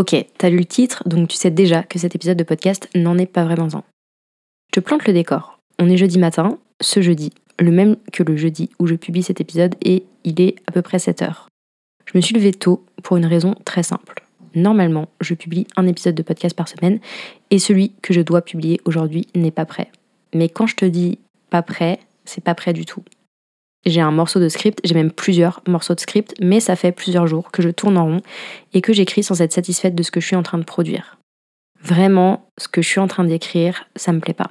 Ok, t'as lu le titre, donc tu sais déjà que cet épisode de podcast n'en est pas vraiment un. Je te plante le décor. On est jeudi matin, ce jeudi, le même que le jeudi où je publie cet épisode, et il est à peu près 7 heures. Je me suis levée tôt pour une raison très simple. Normalement, je publie un épisode de podcast par semaine, et celui que je dois publier aujourd'hui n'est pas prêt. Mais quand je te dis pas prêt, c'est pas prêt du tout. J'ai un morceau de script, j'ai même plusieurs morceaux de script, mais ça fait plusieurs jours que je tourne en rond et que j'écris sans être satisfaite de ce que je suis en train de produire. Vraiment, ce que je suis en train d'écrire, ça me plaît pas.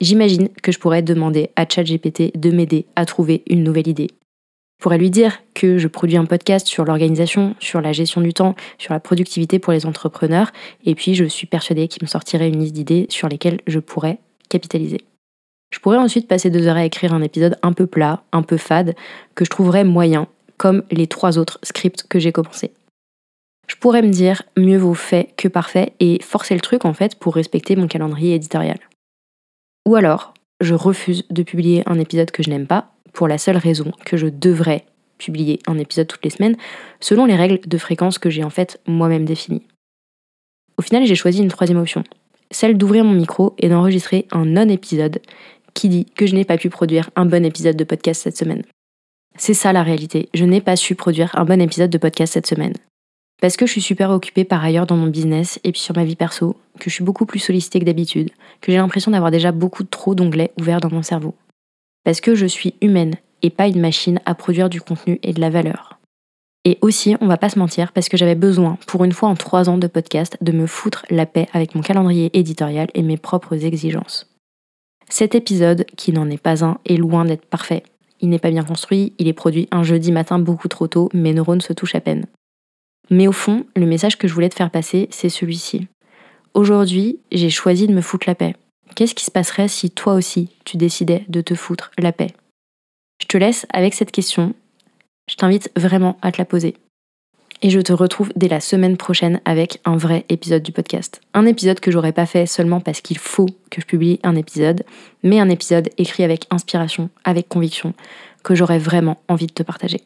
J'imagine que je pourrais demander à ChatGPT de m'aider à trouver une nouvelle idée. Je pourrais lui dire que je produis un podcast sur l'organisation, sur la gestion du temps, sur la productivité pour les entrepreneurs, et puis je suis persuadée qu'il me sortirait une liste d'idées sur lesquelles je pourrais capitaliser. Je pourrais ensuite passer deux heures à écrire un épisode un peu plat, un peu fade, que je trouverais moyen, comme les trois autres scripts que j'ai commencé. Je pourrais me dire mieux vaut fait que parfait et forcer le truc en fait pour respecter mon calendrier éditorial. Ou alors, je refuse de publier un épisode que je n'aime pas pour la seule raison que je devrais publier un épisode toutes les semaines selon les règles de fréquence que j'ai en fait moi-même définies. Au final, j'ai choisi une troisième option, celle d'ouvrir mon micro et d'enregistrer un non-épisode qui dit que je n'ai pas pu produire un bon épisode de podcast cette semaine. C'est ça la réalité, je n'ai pas su produire un bon épisode de podcast cette semaine. Parce que je suis super occupée par ailleurs dans mon business et puis sur ma vie perso, que je suis beaucoup plus sollicitée que d'habitude, que j'ai l'impression d'avoir déjà beaucoup trop d'onglets ouverts dans mon cerveau. Parce que je suis humaine et pas une machine à produire du contenu et de la valeur. Et aussi, on va pas se mentir, parce que j'avais besoin, pour une fois en trois ans de podcast, de me foutre la paix avec mon calendrier éditorial et mes propres exigences. Cet épisode, qui n'en est pas un, est loin d'être parfait. Il n'est pas bien construit, il est produit un jeudi matin beaucoup trop tôt, mes neurones se touchent à peine. Mais au fond, le message que je voulais te faire passer, c'est celui-ci. Aujourd'hui, j'ai choisi de me foutre la paix. Qu'est-ce qui se passerait si toi aussi, tu décidais de te foutre la paix? Je te laisse avec cette question. Je t'invite vraiment à te la poser et je te retrouve dès la semaine prochaine avec un vrai épisode du podcast. Un épisode que j'aurais pas fait seulement parce qu'il faut que je publie un épisode, mais un épisode écrit avec inspiration, avec conviction, que j'aurais vraiment envie de te partager.